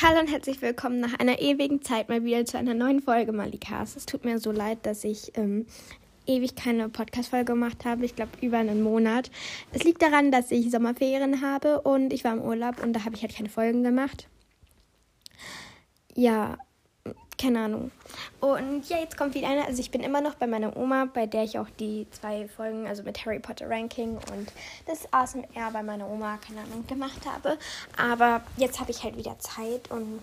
Hallo und herzlich willkommen nach einer ewigen Zeit mal wieder zu einer neuen Folge Malikas. Es tut mir so leid, dass ich ähm, ewig keine Podcast-Folge gemacht habe. Ich glaube, über einen Monat. Es liegt daran, dass ich Sommerferien habe und ich war im Urlaub und da habe ich halt keine Folgen gemacht. Ja, keine Ahnung. Und ja, jetzt kommt wieder eine. Also ich bin immer noch bei meiner Oma, bei der ich auch die zwei Folgen, also mit Harry Potter Ranking und das ASMR bei meiner Oma, keine Ahnung, gemacht habe. Aber jetzt habe ich halt wieder Zeit und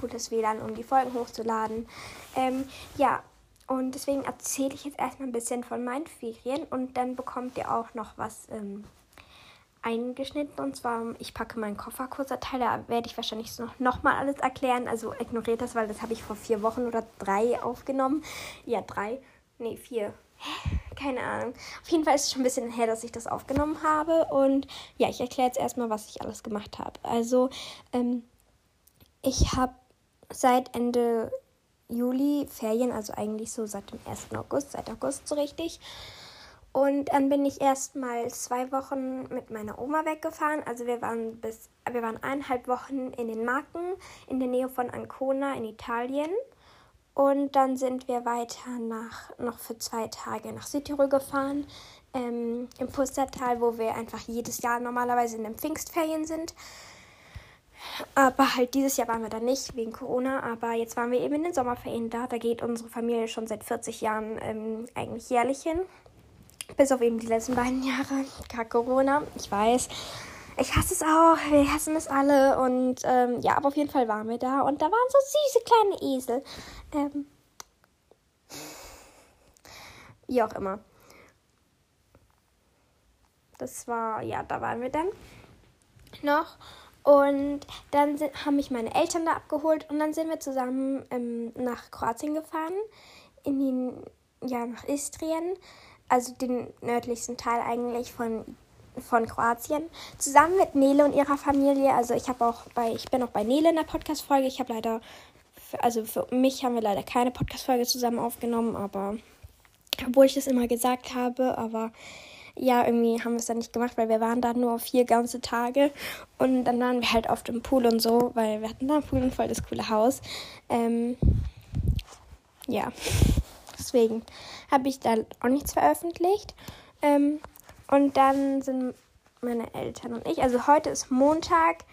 gutes WLAN, um die Folgen hochzuladen. Ähm, ja, und deswegen erzähle ich jetzt erstmal ein bisschen von meinen Ferien und dann bekommt ihr auch noch was ähm, eingeschnitten. Und zwar, ich packe meinen Koffer kurzer Teil. Da werde ich wahrscheinlich noch, noch mal alles erklären. Also ignoriert das, weil das habe ich vor vier Wochen oder drei aufgenommen. Ja, drei. Nee, vier. Keine Ahnung. Auf jeden Fall ist es schon ein bisschen her, dass ich das aufgenommen habe. Und ja, ich erkläre jetzt erstmal, was ich alles gemacht habe. Also, ähm, ich habe seit Ende Juli Ferien, also eigentlich so seit dem 1. August, seit August so richtig. Und dann bin ich erst mal zwei Wochen mit meiner Oma weggefahren. Also wir waren bis wir waren eineinhalb Wochen in den Marken in der Nähe von Ancona in Italien. Und dann sind wir weiter nach noch für zwei Tage nach Südtirol gefahren, ähm, im Pustertal, wo wir einfach jedes Jahr normalerweise in den Pfingstferien sind. Aber halt dieses Jahr waren wir da nicht wegen Corona, aber jetzt waren wir eben in den Sommerferien da. Da geht unsere Familie schon seit 40 Jahren ähm, eigentlich jährlich hin. Bis auf eben die letzten beiden Jahre. Gar Corona. Ich weiß. Ich hasse es auch. Wir hassen es alle. Und ähm, ja, aber auf jeden Fall waren wir da. Und da waren so süße kleine Esel. Ähm, wie auch immer. Das war, ja, da waren wir dann noch. Und dann sind, haben mich meine Eltern da abgeholt und dann sind wir zusammen ähm, nach Kroatien gefahren, in den, ja, nach Istrien also den nördlichsten Teil eigentlich von, von Kroatien, zusammen mit Nele und ihrer Familie. Also ich habe auch bei, ich bin auch bei Nele in der Podcast-Folge. Ich habe leider, für, also für mich haben wir leider keine Podcast-Folge zusammen aufgenommen, aber obwohl ich das immer gesagt habe, aber ja, irgendwie haben wir es dann nicht gemacht, weil wir waren da nur vier ganze Tage und dann waren wir halt auf dem Pool und so, weil wir hatten da einen Pool und voll das coole Haus. Ähm, ja deswegen habe ich da auch nichts veröffentlicht. Ähm, und dann sind meine Eltern und ich, also heute ist Montag,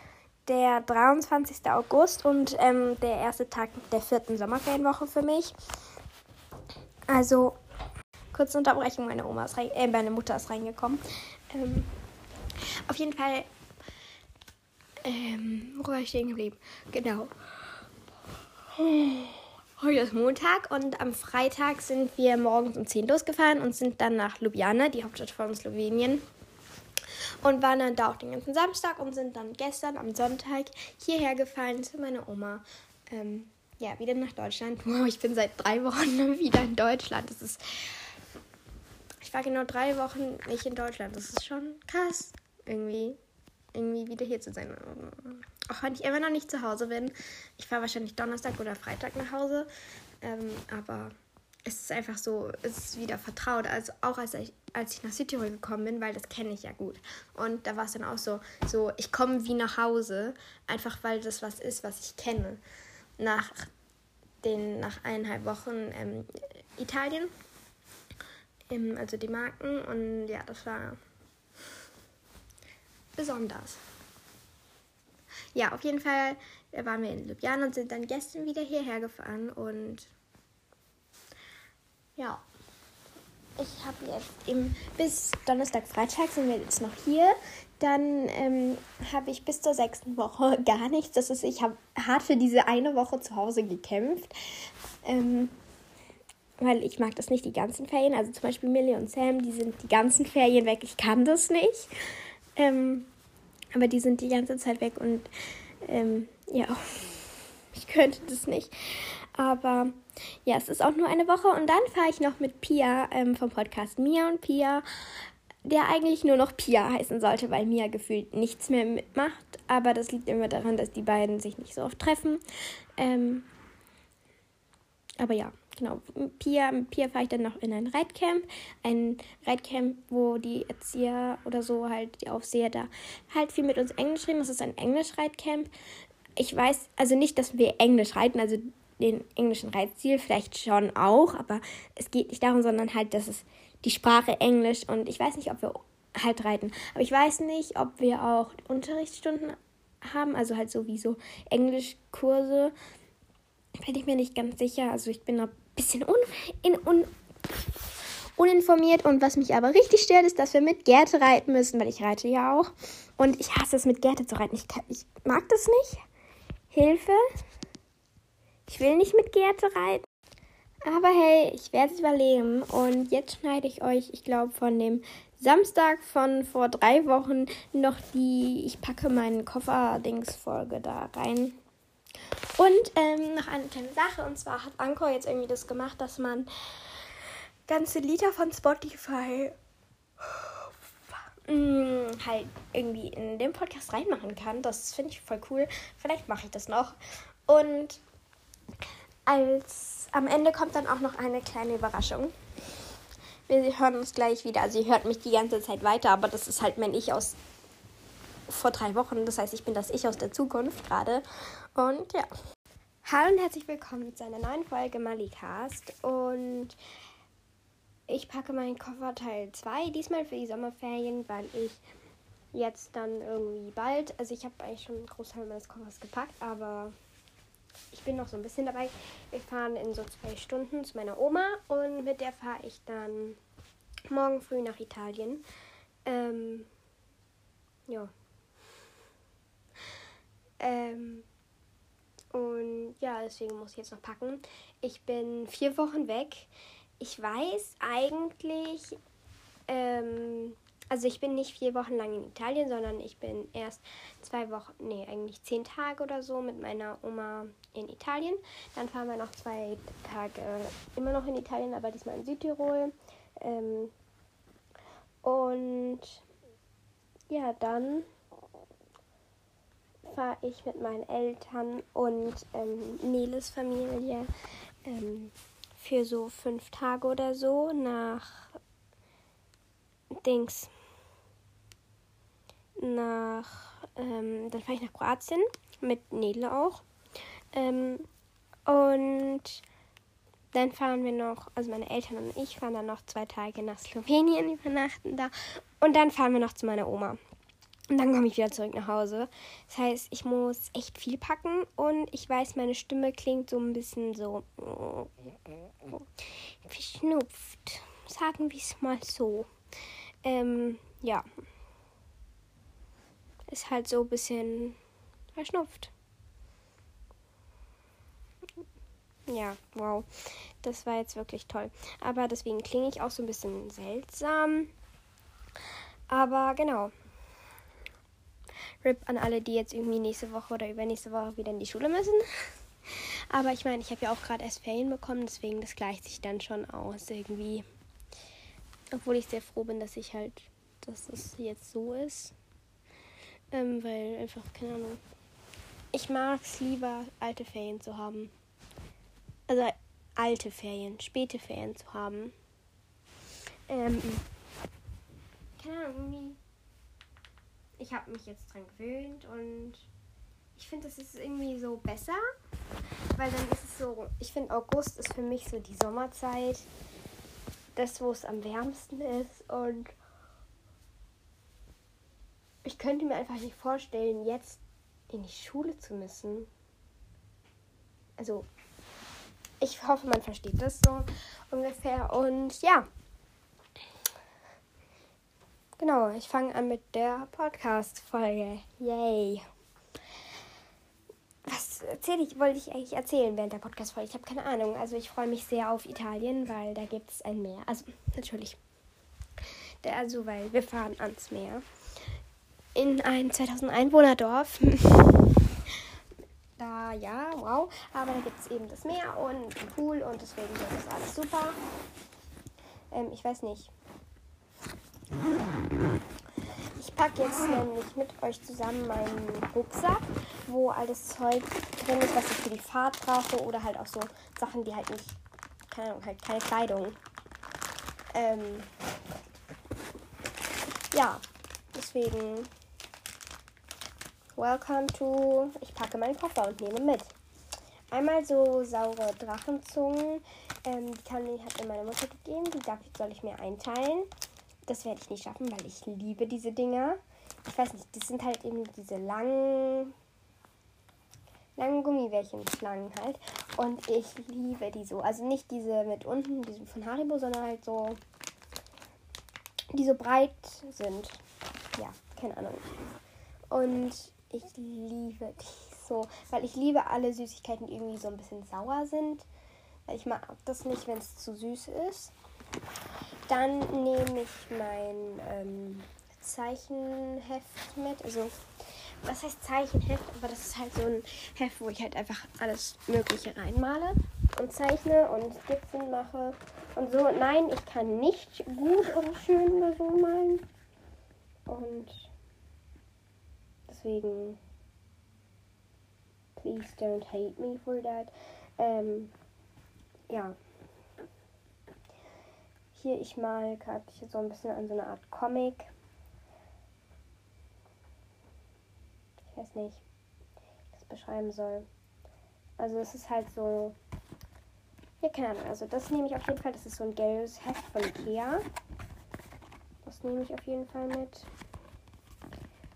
der 23. August und ähm, der erste Tag der vierten Sommerferienwoche für mich. Also, kurze Unterbrechung, meine Oma ist rein, äh, meine Mutter ist reingekommen. Ähm, auf jeden Fall, ähm, wo war ich stehen geblieben? Genau. Heute ist Montag und am Freitag sind wir morgens um 10 losgefahren und sind dann nach Ljubljana, die Hauptstadt von Slowenien. Und waren dann da auch den ganzen Samstag und sind dann gestern am Sonntag hierher gefahren zu meiner Oma. Ähm, ja, wieder nach Deutschland. Wow, ich bin seit drei Wochen wieder in Deutschland. Das ist. Ich war genau drei Wochen nicht in Deutschland. Das ist schon krass. Irgendwie. Irgendwie wieder hier zu sein auch wenn ich immer noch nicht zu Hause bin. Ich fahre wahrscheinlich Donnerstag oder Freitag nach Hause. Ähm, aber es ist einfach so, es ist wieder vertraut. Also auch als ich, als ich nach Südtirol gekommen bin, weil das kenne ich ja gut. Und da war es dann auch so, so ich komme wie nach Hause, einfach weil das was ist, was ich kenne. Nach den, nach eineinhalb Wochen ähm, Italien, ähm, also die Marken. Und ja, das war besonders. Ja, auf jeden Fall waren wir in Ljubljana und sind dann gestern wieder hierher gefahren und ja, ich habe jetzt eben bis Donnerstag, Freitag sind wir jetzt noch hier. Dann ähm, habe ich bis zur sechsten Woche gar nichts. Das ist, ich habe hart für diese eine Woche zu Hause gekämpft. Ähm, weil ich mag das nicht die ganzen Ferien. Also zum Beispiel Millie und Sam, die sind die ganzen Ferien weg. Ich kann das nicht. Ähm, aber die sind die ganze Zeit weg und ähm, ja, ich könnte das nicht. Aber ja, es ist auch nur eine Woche und dann fahre ich noch mit Pia ähm, vom Podcast Mia und Pia, der eigentlich nur noch Pia heißen sollte, weil Mia gefühlt nichts mehr mitmacht. Aber das liegt immer daran, dass die beiden sich nicht so oft treffen. Ähm, aber ja, genau, Pia, mit Pia fahre ich dann noch in ein Reitcamp. Ein Reitcamp, wo die Erzieher oder so halt, die Aufseher da halt viel mit uns Englisch reden. Das ist ein Englisch-Reitcamp. ich weiß, also nicht, dass wir Englisch reiten, also den englischen Reitstil vielleicht schon auch, aber es geht nicht darum, sondern halt, dass es die Sprache Englisch und ich weiß nicht, ob wir halt reiten. Aber ich weiß nicht, ob wir auch Unterrichtsstunden haben, also halt sowieso Englischkurse. Bin ich mir nicht ganz sicher. Also ich bin noch bisschen un, in, un, uninformiert und was mich aber richtig stört, ist, dass wir mit Gerte reiten müssen, weil ich reite ja auch. Und ich hasse es, mit Gerte zu reiten. Ich, ich mag das nicht. Hilfe. Ich will nicht mit Gerte reiten. Aber hey, ich werde es überleben. Und jetzt schneide ich euch, ich glaube, von dem Samstag von vor drei Wochen noch die Ich packe meinen Koffer-Dings-Folge da rein. Und ähm, noch eine kleine Sache. Und zwar hat Anchor jetzt irgendwie das gemacht, dass man ganze Lieder von Spotify mh, halt irgendwie in den Podcast reinmachen kann. Das finde ich voll cool. Vielleicht mache ich das noch. Und als am Ende kommt dann auch noch eine kleine Überraschung. Wir hören uns gleich wieder. Also ihr hört mich die ganze Zeit weiter, aber das ist halt mein Ich aus vor drei Wochen. Das heißt, ich bin das Ich aus der Zukunft gerade. Und ja. Hallo und herzlich willkommen zu einer neuen Folge Malikast. Und ich packe meinen Koffer Teil 2, diesmal für die Sommerferien, weil ich jetzt dann irgendwie bald, also ich habe eigentlich schon einen Großteil meines Koffers gepackt, aber ich bin noch so ein bisschen dabei. Wir fahren in so zwei Stunden zu meiner Oma und mit der fahre ich dann morgen früh nach Italien. Ähm, ja. Ähm, und ja, deswegen muss ich jetzt noch packen. Ich bin vier Wochen weg. Ich weiß eigentlich, ähm, also ich bin nicht vier Wochen lang in Italien, sondern ich bin erst zwei Wochen, nee, eigentlich zehn Tage oder so mit meiner Oma in Italien. Dann fahren wir noch zwei Tage immer noch in Italien, aber diesmal in Südtirol. Ähm, und ja, dann fahre ich mit meinen Eltern und ähm, Neles Familie ähm, für so fünf Tage oder so nach Dings nach, ähm, dann fahre ich nach Kroatien mit Nele auch. Ähm, und dann fahren wir noch, also meine Eltern und ich fahren dann noch zwei Tage nach Slowenien, übernachten da. Und dann fahren wir noch zu meiner Oma. Und dann komme ich wieder zurück nach Hause. Das heißt, ich muss echt viel packen und ich weiß, meine Stimme klingt so ein bisschen so verschnupft. Sagen wir es mal so. Ähm, ja ist halt so ein bisschen verschnupft. Ja, wow. Das war jetzt wirklich toll. Aber deswegen klinge ich auch so ein bisschen seltsam. Aber genau. RIP an alle, die jetzt irgendwie nächste Woche oder übernächste Woche wieder in die Schule müssen. Aber ich meine, ich habe ja auch gerade erst Ferien bekommen, deswegen das gleicht sich dann schon aus irgendwie. Obwohl ich sehr froh bin, dass ich halt, dass es jetzt so ist. Ähm, weil einfach, keine Ahnung. Ich mag es lieber, alte Ferien zu haben. Also alte Ferien, späte Ferien zu haben. Ähm, keine Ahnung, irgendwie. Ich habe mich jetzt dran gewöhnt und ich finde, das ist irgendwie so besser, weil dann ist es so, ich finde August ist für mich so die Sommerzeit, das, wo es am wärmsten ist und ich könnte mir einfach nicht vorstellen, jetzt in die Schule zu müssen. Also, ich hoffe, man versteht das so ungefähr. Und ja. Genau, ich fange an mit der Podcast-Folge. Yay. Was erzähle ich, wollte ich eigentlich erzählen während der Podcast-Folge? Ich habe keine Ahnung. Also ich freue mich sehr auf Italien, weil da gibt es ein Meer. Also natürlich. Also, weil wir fahren ans Meer in ein 2000 Einwohner Dorf. da ja, wow. Aber da gibt es eben das Meer und einen Pool und deswegen ist das alles super. Ähm, ich weiß nicht. Ich packe jetzt nämlich mit euch zusammen meinen Rucksack, wo all das Zeug drin ist, was ich für die Fahrt brauche oder halt auch so Sachen, die halt nicht, keine Ahnung, halt keine Kleidung. Ähm, ja, deswegen Welcome to. Ich packe meinen Koffer und nehme mit. Einmal so saure Drachenzungen. Ähm, die kann, hat mir meine Mutter gegeben. Die darf, soll ich mir einteilen. Das werde ich nicht schaffen, weil ich liebe diese Dinger. Ich weiß nicht, das sind halt eben diese langen, langen Gummibärchen-Schlangen halt. Und ich liebe die so. Also nicht diese mit unten, diese von Haribo, sondern halt so, die so breit sind. Ja, keine Ahnung. Und ich liebe die so, weil ich liebe alle Süßigkeiten, die irgendwie so ein bisschen sauer sind. Ich mag das nicht, wenn es zu süß ist. Dann nehme ich mein ähm, Zeichenheft mit. Also, was heißt Zeichenheft? Aber das ist halt so ein Heft, wo ich halt einfach alles Mögliche reinmale und zeichne und Skizzen mache und so. Nein, ich kann nicht gut oder schön oder so malen. Und deswegen please don't hate me for that. Ähm, ja. Hier, ich mal gerade so ein bisschen an so eine Art Comic. Ich weiß nicht, wie ich das beschreiben soll. Also es ist halt so. Ja, keine Ahnung. Also das nehme ich auf jeden Fall. Das ist so ein gelbes Heft von Ikea. Das nehme ich auf jeden Fall mit.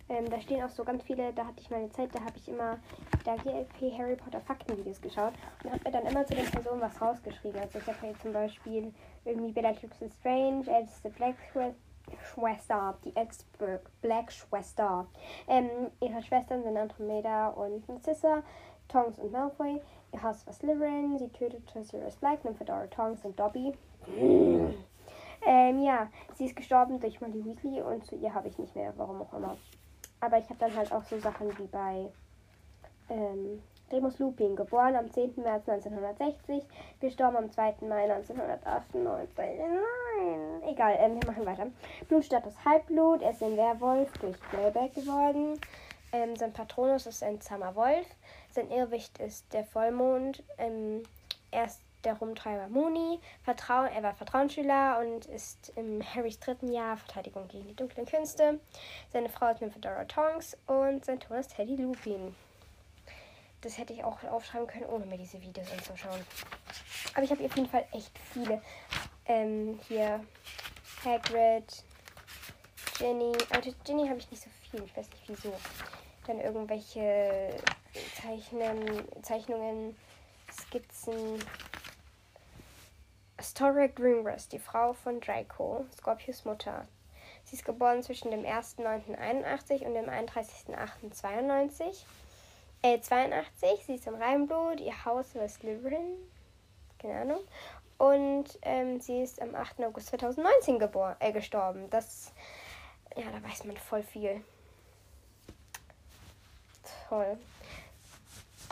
Ähm, da stehen auch so ganz viele, da hatte ich meine Zeit, da habe ich immer da GLP Harry Potter Faktenvideos geschaut und habe mir dann immer zu den Personen was rausgeschrieben. Also ich habe hier zum Beispiel irgendwie Bellatrix Strange, älteste Black Schwester, die älteste Black Schwester. Ähm, ihre Schwestern sind Andromeda und Narcissa, Tongs und Malfoy. Ihr Haus war Slytherin, sie tötete Sirius Black, Nymphadora Tongs und Dobby. Ähm, ja, sie ist gestorben durch Molly Weasley und zu ihr habe ich nicht mehr, warum auch immer. Aber ich habe dann halt auch so Sachen wie bei ähm, Remus Lupin, geboren am 10. März 1960, gestorben am 2. Mai 1998. Nein, egal, ähm, wir machen weiter. Blutstatus Halbblut, er ist ein Werwolf durch Playback geworden. Ähm, sein Patronus ist ein zahmer Wolf. Sein Irrwicht ist der Vollmond. Ähm, er ist der Rumtreiber Mooney. Vertrauen, er war Vertrauensschüler und ist im Harrys dritten Jahr Verteidigung gegen die dunklen Künste. Seine Frau ist Nymphadora Tonks und sein Ton ist Teddy Lupin. Das hätte ich auch aufschreiben können, ohne mir diese Videos anzuschauen. Aber ich habe auf jeden Fall echt viele. Ähm, hier Hagrid, Jenny. Aber Jenny habe ich nicht so viel. Ich weiß nicht wieso. Dann irgendwelche Zeichnen, Zeichnungen, Skizzen, Astoria Greengrass, die Frau von Draco, Scorpius Mutter. Sie ist geboren zwischen dem 1.9.81 und dem 31.08.92. Äh, 82. Sie ist im Reinblut. Ihr Haus war Slytherin. Keine Ahnung. Und ähm, sie ist am 8. August 2019 geboren, äh, gestorben. Das, ja, da weiß man voll viel. Toll.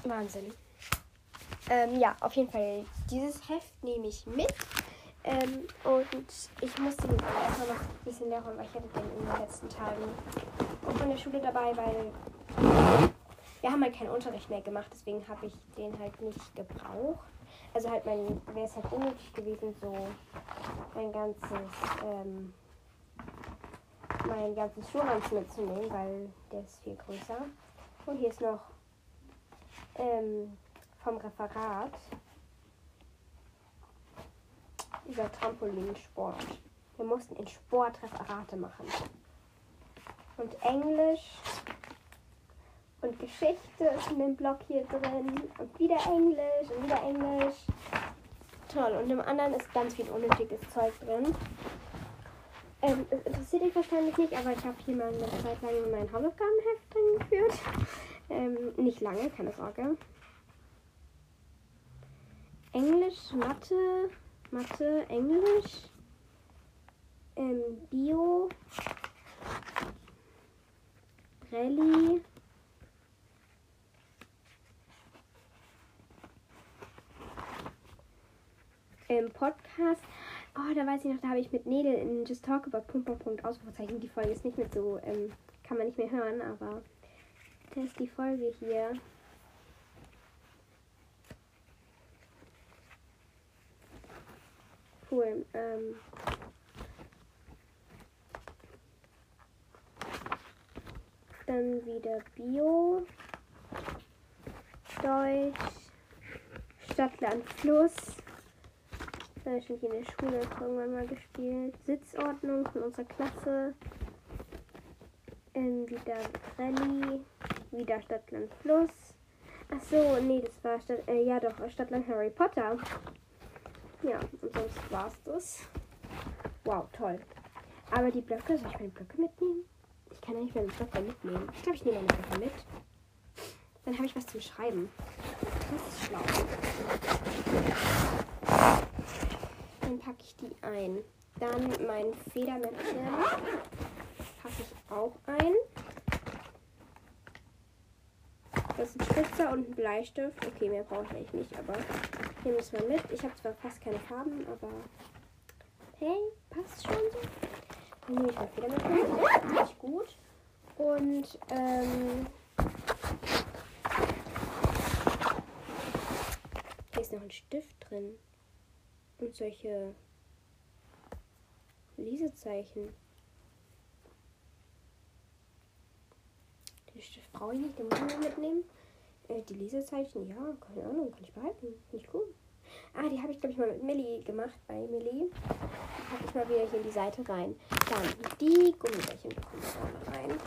Wahnsinn. Ähm, ja, auf jeden Fall, dieses Heft nehme ich mit. Ähm, und ich musste den einfach noch ein bisschen lernen, weil ich hatte den in den letzten Tagen auch von der Schule dabei, weil wir haben halt keinen Unterricht mehr gemacht, deswegen habe ich den halt nicht gebraucht. Also halt mein, wäre es halt unnötig gewesen, so mein ganzes, ähm, mein ganzes Schulranz mitzunehmen, weil der ist viel größer. Und hier ist noch ähm, vom Referat über Trampolinsport. Wir mussten in Sport Referate machen. Und Englisch und Geschichte ist in dem Blog hier drin. Und wieder Englisch und wieder Englisch. Toll. Und im anderen ist ganz viel unnötiges Zeug drin. Ähm, es interessiert dich wahrscheinlich nicht, aber ich habe hier mal eine Zeit lang mein Hausaufgabenheft drin geführt. Ähm, nicht lange, keine Sorge. Englisch, Mathe, Mathe, Englisch, ähm, Bio, Rallye, ähm, Podcast. Oh, da weiß ich noch, da habe ich mit Nedel in Just Talk About Punkt, Punkt, Punkt, Ausrufezeichen. Die Folge ist nicht mehr so, ähm, kann man nicht mehr hören, aber das ist die Folge hier. Cool. Ähm Dann wieder Bio. Deutsch. Stadtland Fluss. Da habe ich in der Schule irgendwann mal gespielt. Sitzordnung von unserer Klasse. Ähm, wieder Rallye. Wieder Stadtland Fluss. Ach so, nee, das war Stadt, äh, ja doch, Stadtland Harry Potter. Ja, und sonst war's das. Wow, toll. Aber die Blöcke, soll ich meine Blöcke mitnehmen? Ich kann ja nicht meine Blöcke mitnehmen. Ich glaube, ich nehme meine Blöcke mit. Dann habe ich was zum Schreiben. Das ist schlau. Dann packe ich die ein. Dann mein Federmäppchen packe ich auch ein. Das ist ein Spitzer und ein Bleistift. Okay, mehr brauche ich eigentlich nicht, aber nehme es mal mit. Ich habe zwar fast keine Farben, aber hey, passt schon so. Dann nehme ich mal Federmäppchen. Richtig gut. Und ähm, hier ist noch ein Stift drin. Und solche Lesezeichen. Den Stift brauche ich nicht, den muss ich mitnehmen. Äh, die Lesezeichen, ja, keine Ahnung, kann ich behalten. Finde ich cool. Ah, die habe ich, glaube ich, mal mit Millie gemacht, bei Millie. Packe ich mal wieder hier in die Seite rein. Dann die Gummibärchen bekommen vorne rein.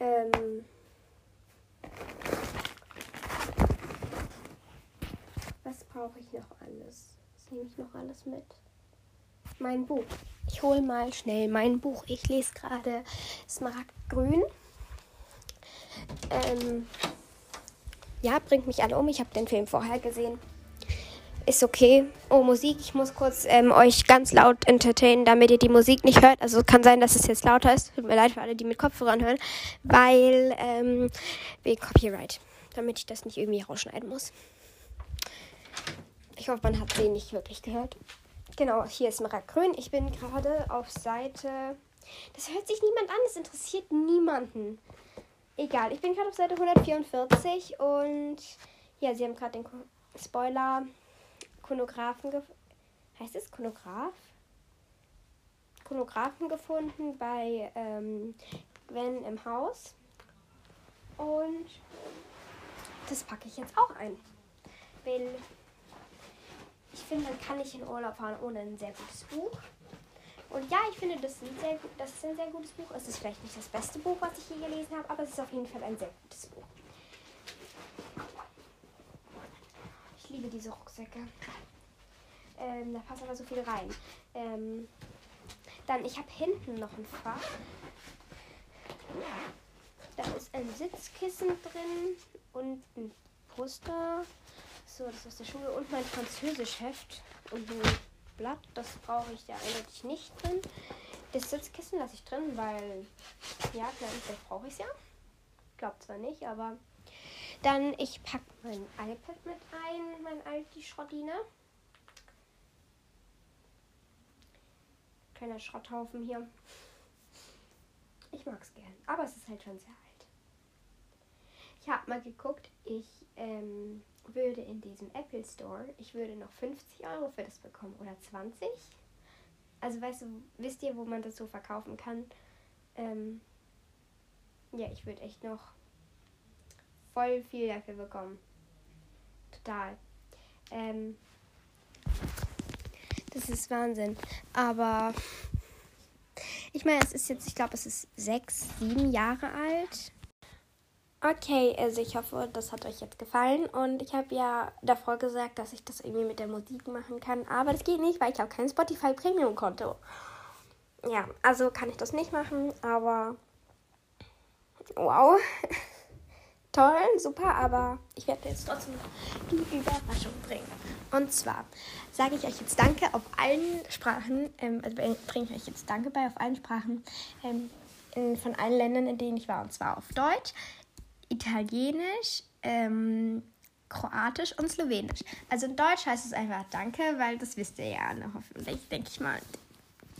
Ähm. Was brauche ich noch alles? Was nehme ich noch alles mit? Mein Buch. Ich hole mal schnell mein Buch. Ich lese gerade Smaragdgrün. Ähm, ja, bringt mich alle um. Ich habe den Film vorher gesehen. Ist okay. Oh, Musik. Ich muss kurz ähm, euch ganz laut entertainen, damit ihr die Musik nicht hört. Also kann sein, dass es jetzt lauter ist. Tut mir leid für alle, die mit Kopfhörern hören. Weil, ähm, wegen Copyright. Damit ich das nicht irgendwie rausschneiden muss. Ich hoffe, man hat sie nicht wirklich gehört. Genau, hier ist Grün. Ich bin gerade auf Seite. Das hört sich niemand an, es interessiert niemanden. Egal, ich bin gerade auf Seite 144 und ja, sie haben gerade den Spoiler Konographen heißt es Konograph? Konographen gefunden bei ähm, Gwen im Haus. Und das packe ich jetzt auch ein. Weil ich finde, man kann nicht in Urlaub fahren ohne ein sehr gutes Buch. Und ja, ich finde, das ist, ein sehr, das ist ein sehr gutes Buch. Es ist vielleicht nicht das beste Buch, was ich je gelesen habe, aber es ist auf jeden Fall ein sehr gutes Buch. Ich liebe diese Rucksäcke. Ähm, da passt aber so viel rein. Ähm, dann, ich habe hinten noch ein Fach. Da ist ein Sitzkissen drin und ein Poster. So, das ist aus der Schule und mein Französischheft und ein Blatt. Das brauche ich ja eindeutig nicht drin. Das Sitzkissen lasse ich drin, weil, ja, klar, vielleicht brauche ich es ja. Glaubt zwar nicht, aber dann, ich packe mein iPad mit ein, mein alti Schrottine. Kleiner Schrotthaufen hier. Ich mag es gern, aber es ist halt schon sehr alt. Habe mal geguckt, ich ähm, würde in diesem Apple Store, ich würde noch 50 Euro für das bekommen oder 20. Also weißt du, wisst ihr, wo man das so verkaufen kann? Ähm, ja, ich würde echt noch voll viel dafür bekommen. Total. Ähm, das ist Wahnsinn. Aber ich meine, es ist jetzt, ich glaube, es ist sechs, sieben Jahre alt. Okay, also ich hoffe, das hat euch jetzt gefallen. Und ich habe ja davor gesagt, dass ich das irgendwie mit der Musik machen kann. Aber das geht nicht, weil ich habe kein Spotify Premium Konto. Ja, also kann ich das nicht machen. Aber wow. Toll, super, aber ich werde jetzt trotzdem die Überraschung bringen. Und zwar sage ich euch jetzt Danke auf allen Sprachen, ähm, also bringe ich euch jetzt Danke bei auf allen Sprachen ähm, in, von allen Ländern, in denen ich war. Und zwar auf Deutsch, Italienisch, ähm, Kroatisch und Slowenisch. Also in Deutsch heißt es einfach Danke, weil das wisst ihr ja ne, hoffentlich, denke ich mal.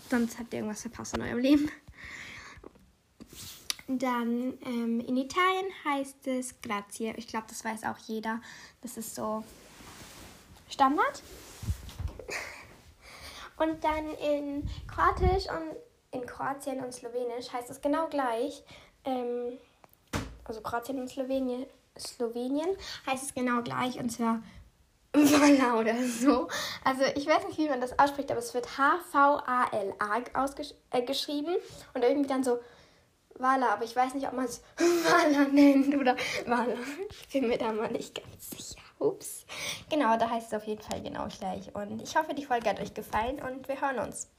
Sonst habt ihr irgendwas verpasst in eurem Leben. Dann ähm, in Italien heißt es Grazie. Ich glaube, das weiß auch jeder. Das ist so Standard. Und dann in Kroatisch und in Kroatien und Slowenisch heißt es genau gleich. ähm, also Kroatien und Slowenien, Slowenien heißt es genau gleich und zwar Vala oder so. Also ich weiß nicht, wie man das ausspricht, aber es wird H-V-A-L-A äh, geschrieben und irgendwie dann so Vala, aber ich weiß nicht, ob man es Vala nennt oder Vala. Ich bin mir da mal nicht ganz sicher. Ups. Genau, da heißt es auf jeden Fall genau gleich. Und ich hoffe, die Folge hat euch gefallen und wir hören uns.